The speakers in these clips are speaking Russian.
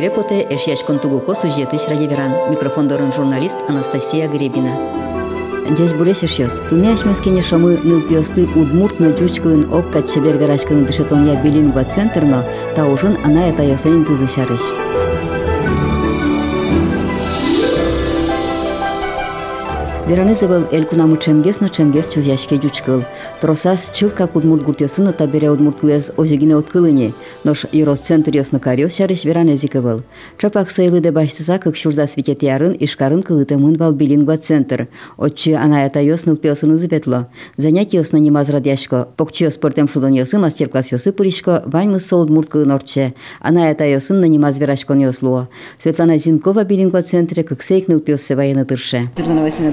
Эрепоте эшяш контугуко сюжеты Микрофон Микрофондорын журналист Анастасия Гребина. Дядь булеш ешес. Туняш мескене шамы ныл пиосты удмурт на тючкылын окка чебер верашкылын дышетон я билингва центрно, таужын она это ясенин тызышарыш. Шарыш. Веранезе был эл кунаму чемгес на чемгес чузяшке жучкыл. Тросас чылка кудмурт гуртесына табере удмуртлез ожегине откылыне, нош ирос центр ёсна карил шариш веранезике был. Чапак сойлы де баштыса как шурда светет ярын ишкарын кылыты мын вал билингва центр. Отчы анаята ёсныл пёсыны зыбетло. Занятие ёсна немаз радяшко. Покчы спортем шудон ёсы мастер-класс ёсы пуришко, ваньмы со удмурт кылын орче. Анаята ёсын на немаз верашкон ёслуо. Светлана Зинкова билингва центре как сейкныл пёсы военно тырше. Светлана Васильевна,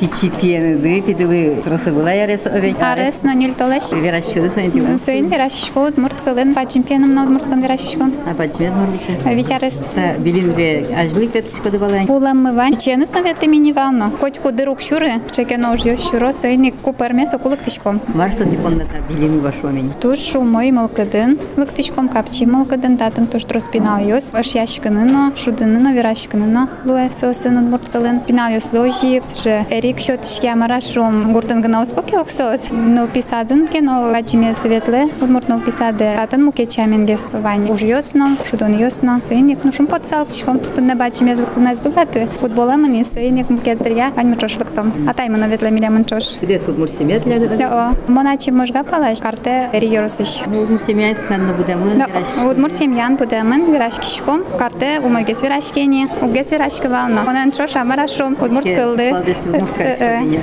тичи пьеныды, пидылы тросы была ярес овень. Арес но нил толеш. Верашчыды соен тилы. Соин верашишко, удмурт кылын, па чемпионым на удмурт кылын верашишко. А почему морбиче? Ведь арес. Та билингве ажбылык веточко дыбалай. Улам мы вань. Ченес на ветте мини вално. Хоть куды рук шуры, чеке нож ё шуро, соин купар месо кулык тишком. Марса типонна та билингва шомень. Туш шумой мылкыдын, лыктичком капчи мылкыдын, татын туш трос пинал йос, аш яшкыныно, шудыныно, верашкыныно, луэ сосын удмурт кылын, пинал йос ложик, же эрик шот шкямара шум, гуртын гына успоке оксос. Ныл писадын кено вачиме светле, удмурт ныл писады, атын муке чамингес вань уж йосно, шудон йосно, соиник ну шум подсал тишком, тут не бачиме злыктыназ бігати, футбола мені, соиник муке тря, вань ми чошлыктом. Атай мано ветле миле мын чош. Где суд мурсиметля? Да, о, моначи можга палаш, карте ери йоросыш. Мурсимет надо буде мын Да, удмурт семьян будемын вирашкишком, карте умойгес вирашкени, угес вирашки вално. Онан чош амарашом, удмурт кылды.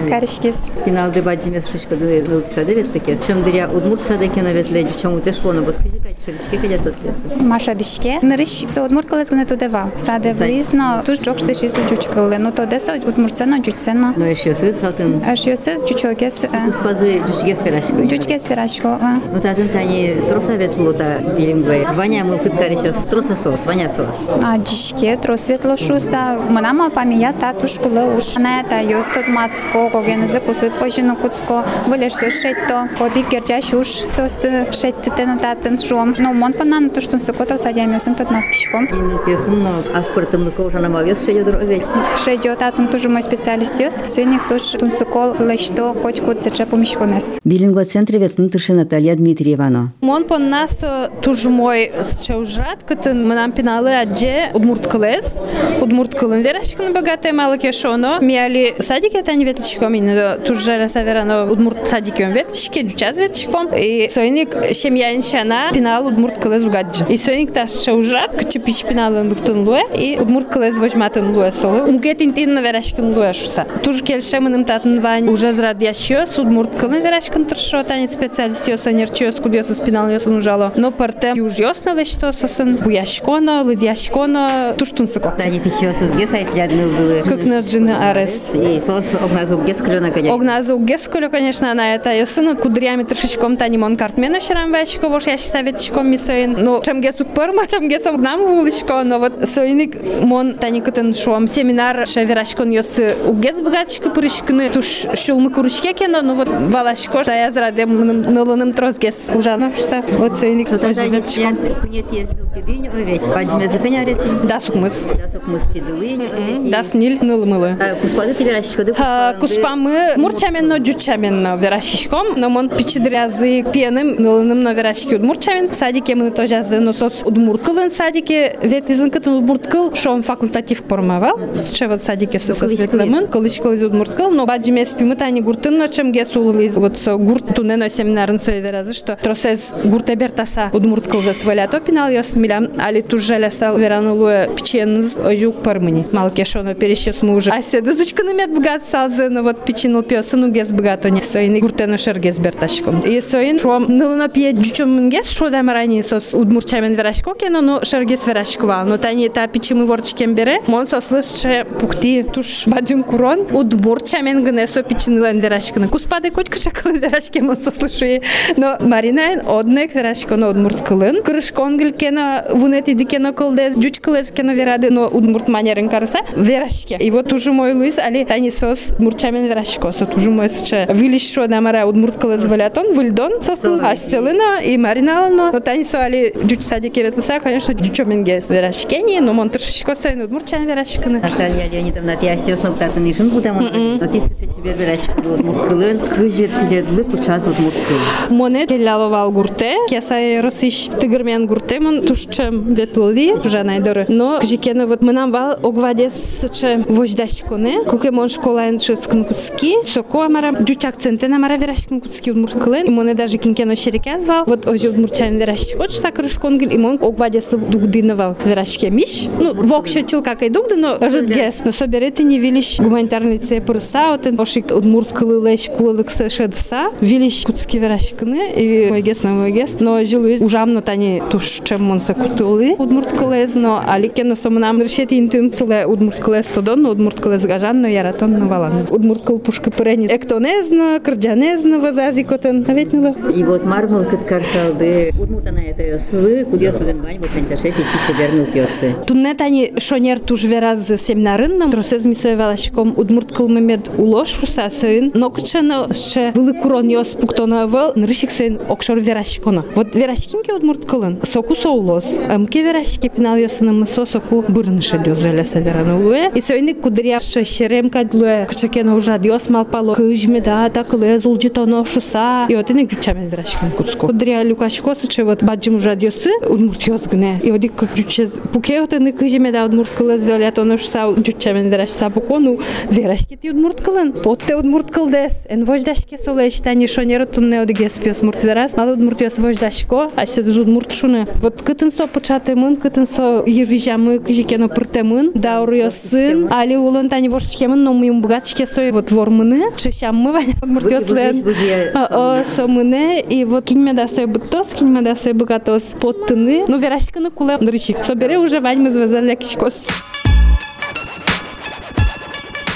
Каришкис. Финалды баджимес шушкады нылписады ветлекес. Чем дыря удмурт садекена ветле, чому тешлоно, вот кажи кать шелишке кадя тот лес. Маша дишке, ныриш со удмурт кылез гне тудева. Саде влизно, туш джокш деши су джучкылы, но то деса удмуртсено джучсено. Но еще сы салтын. Аш йосез джучогес, Успазы джучгес верашко. джучгес вирашко. Ну татын тани троса ветлота билингве. Ваня мы пыткали сейчас троса сос, ваня сос. А дишке тросветло шуса. Мына памия та тушкулы уж. Она йос тот мацко, коген закусы пожину куцко. Вылеш со шетто. Ходи герджаш уж состы шетте но татын шум. Но мон панан то что се котро садям йосен тот мацкишком. И ну песын, но аспортом на кожа намагес ще ядро овеч. Шедё татун тоже мой специалист йос. Сегодня кто ж тун сокол лешто кочку тече помишконес. Билингва центре ветлын тырше Наталья Дмитриевна. Мон по нас туж мой чаужрат, кытын мынам пиналы адже удмурт кылез, удмурт кылын верашкын богатая мало кешоно. Миали садик это не ветличком, и туж жара саверано удмурт садиком ветличке, джучас ветличком. И сойник семья иншана пинал удмурт кылез угаджи. И сойник та чаужрат, кычы пич пиналын дуктын луэ, и удмурт кылез возьматын луэ солы. Мугет интин на верашкын луэ шуса. Туж келшемыным татын вань уже зрад ящёс, удмурт кылын верашкын тыршо, танец специалист ёса нерчёс, кудёса спинал ёсын ужало. Но парте юж ёсна лешто сосын, буяшконо, лыдяшконо, туштун сыко. Тани пичёсыз ге сайтлядны было. Как на джина арес. И сос огназу ге скрёна кадя. Огназу гесколю, конечно, она это ёсын, кудрями тыршичком тани мон картмена шрам вачко, вош ящ советчиком мисоин. Ну, чем гесу пырма, чем гесу нам вуличко, но вот соиник мон тани кытын шуам семинар шеверашкон ёсы угез богатчика пырышкны, туш шулмы курушке кено, ну вот валашко, да я зраде нылыным трозгес ужано, шса. Вот соиник Ну тогда тоже я ветчиком. кунет ездил пидынь овеч. Баджиме запеня ресин. Да, сукмыс. Да сок мы спидылынь овеч. Да, сниль нылмылы. Куспады кодыты верашишкоды куспамы мурчаменно жучаменно верашишком но мон пичидрязы пеным нылынымно верашки удмурчамин садике мы тожазы но соц удмурткылын садике. Вет ветизынкытын удмурткыл шон факультатив пормавал, с чего садике сысысветлымын кылычкыл из удмурткыл но баджимес пимытани гуртынно чем из вот со гурт тунено семинарын соеверазы что тросез гуртебертаса удмурткылзы свалято пинал ёс милям али тужалясал веранулуя пченыз ожук пармыни малке шоно перещес мы уже. Аседы да зучканы мет бгат салзы, но вот печенил пёсыну гес бгато не соин гуртено шергес берташком. И соин шом нылына пие джучом мнгес шо да марани сос удмурчамен верашко кено, но шергес верашкова. Но тани та печимы ворчкем бере, мон сослышше пукти туш баджин курон удмурчамен гне со печенилен верашканы. Куспаде котка чакалын верашке мон сослышуе. Но маринайн однек верашко но удмурткылын. Кырышкон гилкена вунети дикено кылдес, джучкылес кено верады, но удмурт манерен караса верашке. И вот уже мой Луис, али тани сос мурчамен верашко. Сот уже мой сче вилиш шо намара удмурткылы звалятон, вильдон сос асселина и мариналано. вот они сали жуч садике ветлса, конечно, жучоменге верашкени, но мон трешко сайны удмурчан верашканы. Наталья Леонидовна, ти асте основтатын ишин будам. Но ти сече чебер верашки удмурт кылын, кыжы тиледлы кучас удмурт кыл. Моне келяловал гурте, кесай росиш тыгырмен гурте, мон тушчем ветлли, уже найдоры. Но кжикена вот мы нам вал огвадес че вождашконе, куке мон школа эншискн куцки, соко амара жуч акценте на мара верашкин куцки удмурт кылын. И моне даже кинкено шерекязвал, вот ожи удмурчан верашки хоч сакрышконгил, и мон огвадес дугдиновал верашке миш. Ну, вокше чилка кай дугды, но жут гес. Но соберете не вилиш гуманитарный це пырса, отен. Ошик удмурт кылылеш кулылыксы шедса, вилиш куцки верашкыны, и мой гес, но мой гес. Но жилу ужамно тани туш чем мон сакутылы удмурт кылез, но аликено сомнам. Решети интим цыле удмурт кылез тодон, но удмурт кылез гажан, но яратон на валан. Удмурт кыл пушка пырени эктонезно, кырджанезно вазази котен. А ведь ну И вот мармал кыт карсалды, удмуртана это ёсы, кудёсы зенвань, вот антяше ти чебернул ёсы. Тунне тани шонер туж вераз семинарынна, тросез мисой велашком удмурт кылмемед улош уса сөйн, но кычено ше вылыкурон ёс пуктона вел, нрышик сөйн окшор верашкона. Вот верашкинке удмурт кылын, соку соулос, мке верашки пинал ёсына мысо соку бырныша дёс желеса веран улуе, и сөйник кудря ше черем кадлы кычакен уже диос малпало кыжме да так лез улжи тоно шуса и вот ине гючамен врашкан куцко. Дря лукашко сыче вот баджим уже диосы удмурт йозгне. И вот как гючез пуке вот ине кыжме да удмурт кылыз веля тоно шуса гючамен врашса букону верашки ти удмурт кылын потте удмурт кылдес эн вождашке соле штани шонер тунне одге спес мурт верас. Мал удмурт йос вождашко а се удмурт шуны вот кытын со пычатемын кытын со ервижамы кыжекено пыртемын да урыё сын али улын тани вош мын, но мы богатшке со вот вормыны, чешам мы ваня удмурт ёслен. О, со мыне, и вот кинь да сой бытос, кинь да сой богатос поттыны, ну верашканы куле нрычик. Собере уже вань мы звезали кишкос.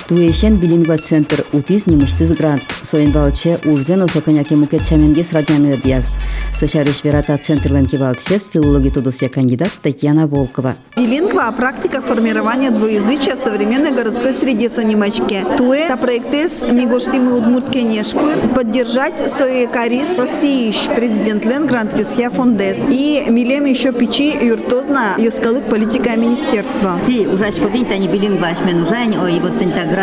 Туешен билингва центр утиз немыштыз грант. Соинвалче урзен осоконяке мукет шаменгес радяны диас. Сошариш верата центрлен кивалтчес филологи тудусия кандидат Татьяна Волкова. Билингва – практика формирования двуязычия в современной городской среде Сонимачке. Туэ та проектес мигоштимы удмуртке нешпыр поддержать соекарис Россииш президент Лен Грант Юсья Фондес и милем еще печи юртозна яскалык политика министерства. Ти ужач подин тани билингва ашмен ужань, ой вот бере.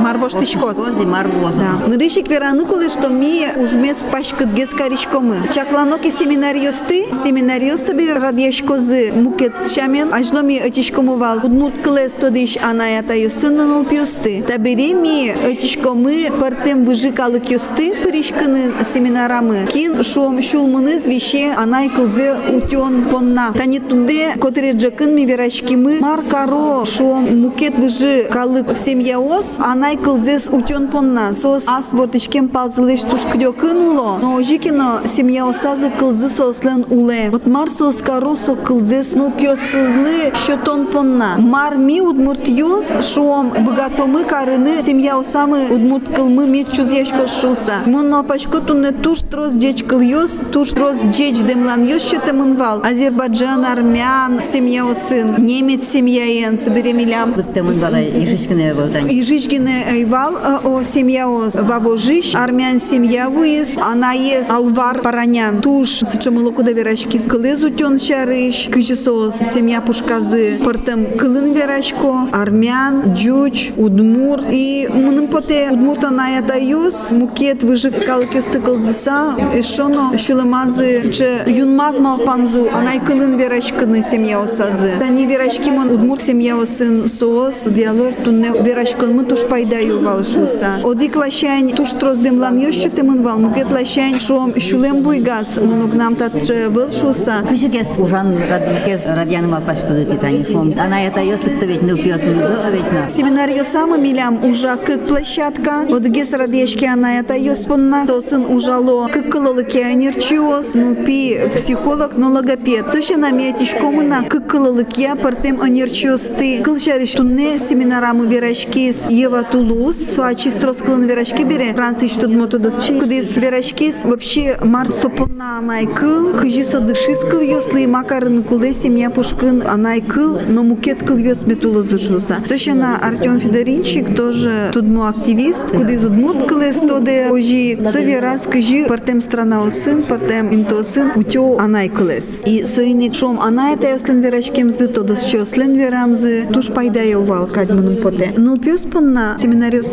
Марвош тишкос. Тишкози марвоза. Да. Нырышик вераны коли, что ми ужмес пашкыт гескаришкомы. Чакланоки семинариосты, семинариосты бир радьяшкозы мукет шамен, ажломи отишкомувал. Удмурт клес тодиш анаята юсыннанул пьосты. Табери ми отишкомы партем выжикалык юсты пришканы семинарамы. Кин шум шулмыны звище анай кылзе утен понна. Тани туде котре джакын ми верашкимы маркаро шум мукет выжи калык семья ос анай кылзес утен понна. Сос ас вортишкем палзылеш тушкдё кынуло. Но жикино семья осазы кылзы сослен уле. Вот мар сос каро со кылзес ныл пьосылы щотон понна. Мар ми удмурт йос шуом богатомы карыны семья осамы удмурт кылмы ми чузяшко шуса. Мон малпачко тунне туш трос деч кыл йос, туш трос деч демлан йос щоте мынвал. Азербайджан, армян, семья осын, немец семья ен, собере милям. Тымын бала ишишкіне болтань. Ижичгине Айвал э, о семья о Вавожиш, армян семья вуис, она есть Алвар Паранян. Туш сычамылоку да верашки с кылызу тен шарыш, кыжисос семья пушказы, пыртым кылын верашко, армян, джуч, удмур и мыным поте удмурта наята юс, мукет выжик калыкёсты кылзыса, эшоно шуламазы, че юнмаз малпанзы, анай кылын верашкыны семья осазы. Тани верашки мон удмур семья осын соос, диалог тунне верашкын мы туш пайдаю валшуса. Одик лашань туш трос демлан ёще темын вал, мукет лашань шом шулем буйгас, монук нам татче вылшуса. Кышыкес ужан радикес радяным алпашкызы титани фом. Она это ёслыкты ведь ныл пьосын зо ведь на. Семинарию самы милям ужа как площадка. Вот гес радешки она это ёспонна. Тосын ужало как кылылыки анерчиос. Ну пи психолог, но логопед. Суща наметиш комына как кылылыки партем анерчиос ты. Кылшариш тунне семинарамы вераш верашкис Ева Тулус, суачи строскалын верашки бере, Франция что мотодасчи, кудис верашкис вообще март сопона анайкыл, кыжи содышискыл ёслы, макарын куле семья пушкын анайкыл, но мукет кыл ёс метула зашуса. Сощена Артем Федоринчик тоже тудмо активист, кудис удмурт кылес тоде ожи, сове раз кыжи партем страна сын, партем инто сын, утё анайкылес. И соиник шом анайта ёслен верашкемзы, тодос чёслен верамзы, туш пайдая увал кадманын поте. Нылпёс ну,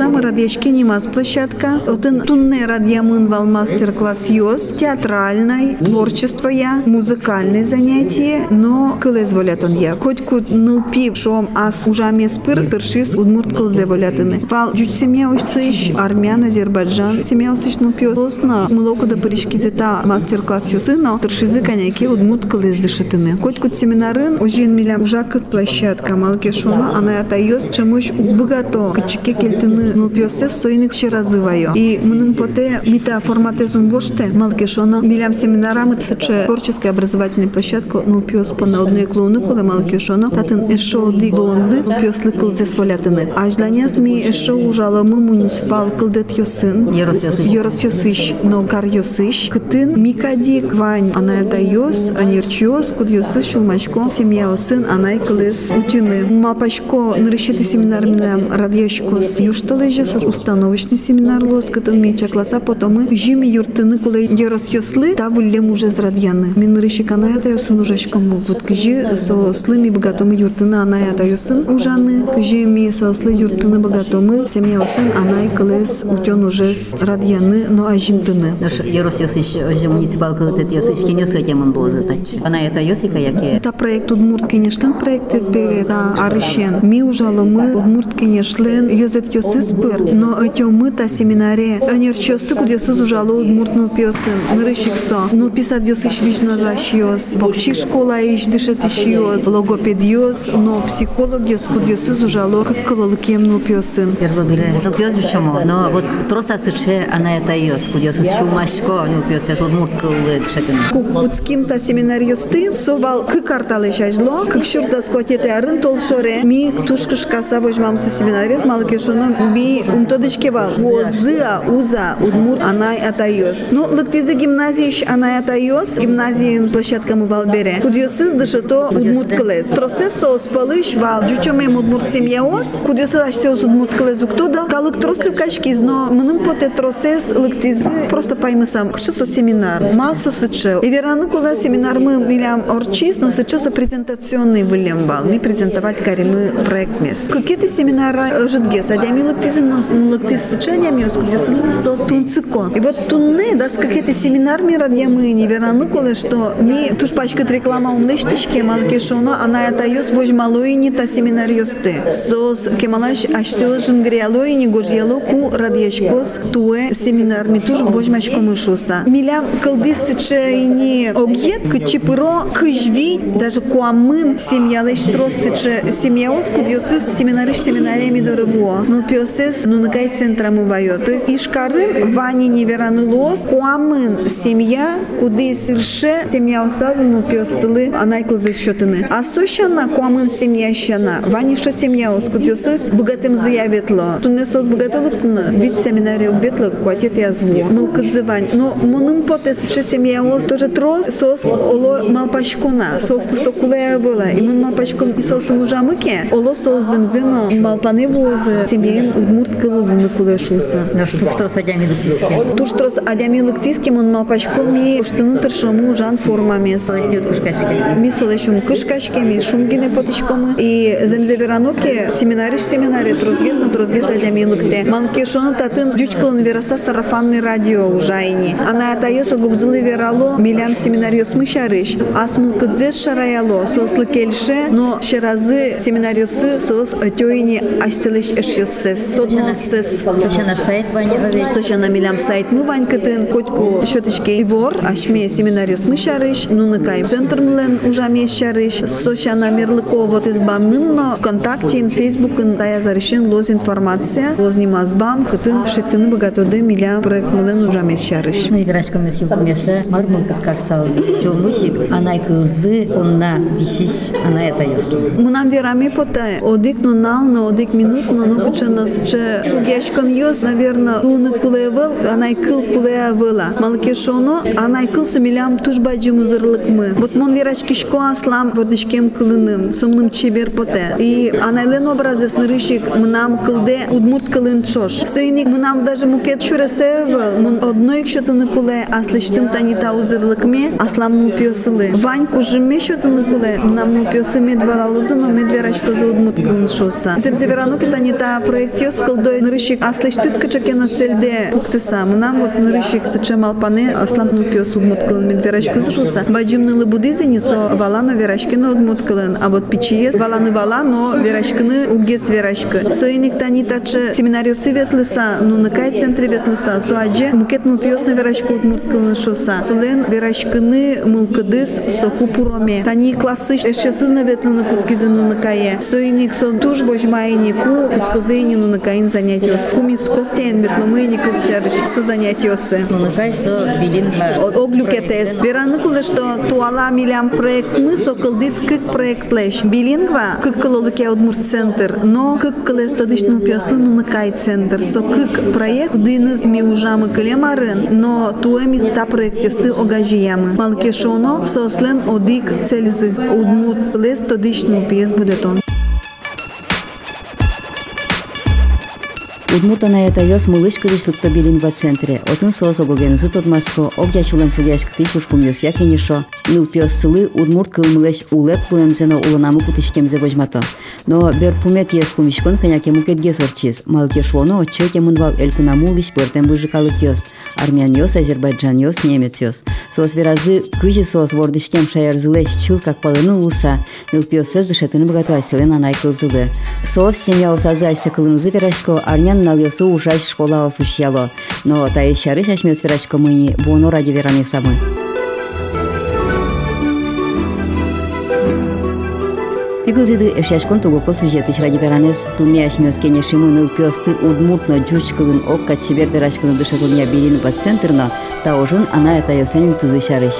самы радьяшки немаз площадка, отын тунне радьямын вал мастер-класс ёс, театральной, творчество я, музыкальные занятия, но кылез волят он я. Хоть кут нылпи шом ас ужаме спыр, тыршис удмурт кылзе волятыны. Вал жуч семья усыш, армян, Азербайджан, семья усыш нылпи лосна, мылоку да пыришки зета мастер-класс ёсы, но тыршизы коняки удмурт кылез дышатыны. Хоть кут семинарын ужин милям ужакых площадка, малке шуна, она ёс, чемуш богато, кычыке келтыны нылпиосе сойник ще разываю. И мынын поте мита формате зумвоште, малке шона, милям семинарам сыче творческая образовательная площадка нылпиос по на одной клоуны, коли малке шона, татын эшо ди клоунды, нылпиослы кылзе свалятыны. А жданяс ми эшо ужала мы муниципал кылдет ёсын, Йорос Йосыч, но кар Йосыч, кытын микади квань, она это ёс, анирчиос, куд Йосыч, шулмачко, семья осын, анай кылыс. Утины. Малпачко нарышеты семинар милям радьяшкос юшталыжа со установочный семинар лос, кытын меча класса, потом мы жими юртыны кулай Йорос Йослы, та вулем уже зрадьяны. Мин нарыши канай это ёсын ужачком вот кыжи со слыми богатомы юртыны, анай это ёсын ужаны, кыжи ми со слы юртыны богатомы, семья осын, анай кылыс утен уже радьяны, но ажинтыны. Наш Йорос Йосыч, ожи муниципал кылытет Йосыч, кенёсы темын болзы тачы. Она это Йосика яке. Это проект Удмурт конечно проект избери да арышен. Ми ужало мы Удмурт конечно йозет йосыз пыр, но эти та семинаре. Анер чосты куд йосыз ужало Удмурт нул пиосын. Нырышик со. Нул писать йосыш вишно лаш йос. Бокчи школа иш дышет иш йос. Логопед йос, но психолог йос куд йосыз ужало как калалыкем нул пиосын. Первый говоря, ну пьёс чому, но вот троса сыче, она это йос, кудёс чулмашко, ну пьёс, я тут мурт кылы дышатыны. Куцким та семинар йосты, совал кы карталы шажло, кык шурта скотете арын тол шоре, ми тушкыш каса вожмам со семинарез, малыке шоно, ми умтодычке бал, озыа, уза, удмур, анай атайос. Ну, лыктызе гимназияш анай атайос, гимназиин площадка мы вал бере. Кудьосыз дышато удмурт кылез. Тросес соус палыш вал, жучоме удмурт семьяос, кудьосыз ашсеос удмурт кылез уктода, калык трослю качкиз, но мыным поте тросес лыктызе просто паймысам, кшысо семинар, массу сыче. И вераны куда семинар мы милям орчиз, но сычеса презентационный вылем бал, ми презентовать кари мы проект мес. Какие-то семинары жидге, садями лыктызы, но лыктыз сыче, дями оскудес со тунцикон. И вот тунне, да, с какие-то семинар ми радья мы не вераны колы, что ми туш пачка реклама умлештишке, малке шоно, она это йос вож малой не та семинар йосты. Сос кемалаш аштё жингриалой не гожьяло ку радьяшкос туе семинар ми туш вож мачко мышуса. Милям кылды сыче и не огет, кычипыро, кыжви, даже куамын семья лещ трос сыче семья оскуд йосыс семинарыш семинариями дорого. Ну пиосес, ну нагай центра мы вайо. То есть ишкарын вани невераны лос, куамын семья, куды сырше семья осазан, ну пиосылы, анайкл за счетыны. А сощана куамын семья щана, вани что семья оскуд йосыс, богатым заявитло. Тунне сос богатылык, вид семинария ветло, куатет я зву. Мылкадзывань. Но мунын потес сыче семья ос, тоже трос, сос оло малпашкона, сос ты сокулея была. И мун малпашкон и сос мужамыке, оло сос земзино, малпаны возы, семьяин удмурт кылулыны кулешуса. Наш туш троса дями дыктиске. Туш трос адями лыктиски мун малпашко ми штыны тыршаму жан кушкашки. Ми солешум кышкашке, ми шумгине потичкомы. И земзевераноке семинариш семинаре трозгес, но трозгес адями лыкте. Манке шоны татын дючкалын вераса сарафанный радио ужайни. Она атайосо гугзылы верало, милям семинариос мышарыш. Асмыл кыдзес шараяло, сослы кельше, но шеразы семинариосы сос атёйни аштелеш эшьёссес. Тодносес. Совершенно сайт Ваня Овечка. Сочана милям сайт мы вань кытын котку шотышке ивор, ашме семинариос мышарыш, нуныкай центр млен ужаме шарыш, сочана мерлыко вот избам мынно ВКонтакте, ин Фейсбукын тая зарышын лоз информация, лоз нимазбам, кытын шитыны богатоды милям проект млен ужаме шарыш. Ну и грачкам на силку меса, мармын каткарсал. Чулмышик, она кылзы, онна бишиш, она это ясно. Мунам верами пота одик нунал на 40 минут, но ну кучанас че шугяшкан йос, наверное, дуны кулевел, анай кыл кулевела. Малкешоно, анай кыл самилям тужба джимузырлык мы. Вот мон верачки шко аслам вардышкем кылыным, сумным чебер поте. И анайлен образес нырышик мнам кылде удмурт кылын чош. Сыйник мнам даже мукет шуресевел, мон одной кшотыны куле, аслыштым танита узырлык ме, аслам ну пьосылы. Вань кужыме шотыны куле, мнам ну пьосы медвалалузы, но медверачко за удмурт кылын шоса. Себзеверану танита проект йос кылдой нырышик аслыштыт кычаке на цельде пуктыса. Мнам вот нырышик сычем алпане, аслам ну пьос удмурт кылын медверачко за шоса. Баджим нылы будызини со валано верачкины удмурт кылын, а вот пичиес валаны валано верачкины угес верачка. Соиник танита че семинариосы ветлыса, ну накай центре ветлыса, со адже мукет ну пьос на верачку удмурт кылын шоса. Солен верачкины мылкыдыс со купуроме. Тани классы еще сызна ветлыны куцкизыну накае. Соиник со туж возьмайни ку куцкозыни ну накаин занятиос. Кумис костен ветломыни кызчарыш со занятиосы. Ну накай со билин Оглюкетес. Вераны кулы что туала милям проект мы со кылдыс кык проект леш. Билингва кык кылылыке удмурт центр, но кык кылес тодышну пьослы ну накай центр. Со кык проект дыныз ми ужамы кылемарын, но туэми та проект ёсты огажиямы. Малкешоно сослен одик цельзы удмуртанаэта ёс мылышкывич лыктобилингва центре. Отын соосо гогензы тотмаско окячулен фугяшкты шушкум ёс якенешо нылпиос цылы удмурт кылмылеш улеп кулемзено уланаму кутышкемзе вожмато но бер берпумек ес кумишкон ханякему кетге сорчиз малкешвоно отчекемын вал элькунаму улиш пӧртем выжыкалык тёс. армян ёс азербайджан ёс немец ёс. Соос веразы кыжи соос вордышкем шаярзылеш чыл как палыны улса нылпиос сөз дышетыны богато аселен анай кылзылы соос семья усазайся айса кылынзы армян налёсы ужаш школа осущало. Но та есть шары шашмёс верашко мыни буоно ради вераны самы. Пиглзиды эшашкон тугоко сюжеты ради веранес туне ашмёс кене шимыныл пёсты удмуртно жучкылын окка чебер верашкыны дышатылня билин ба центрно та ожун ана это ёсенин тызы шарыш.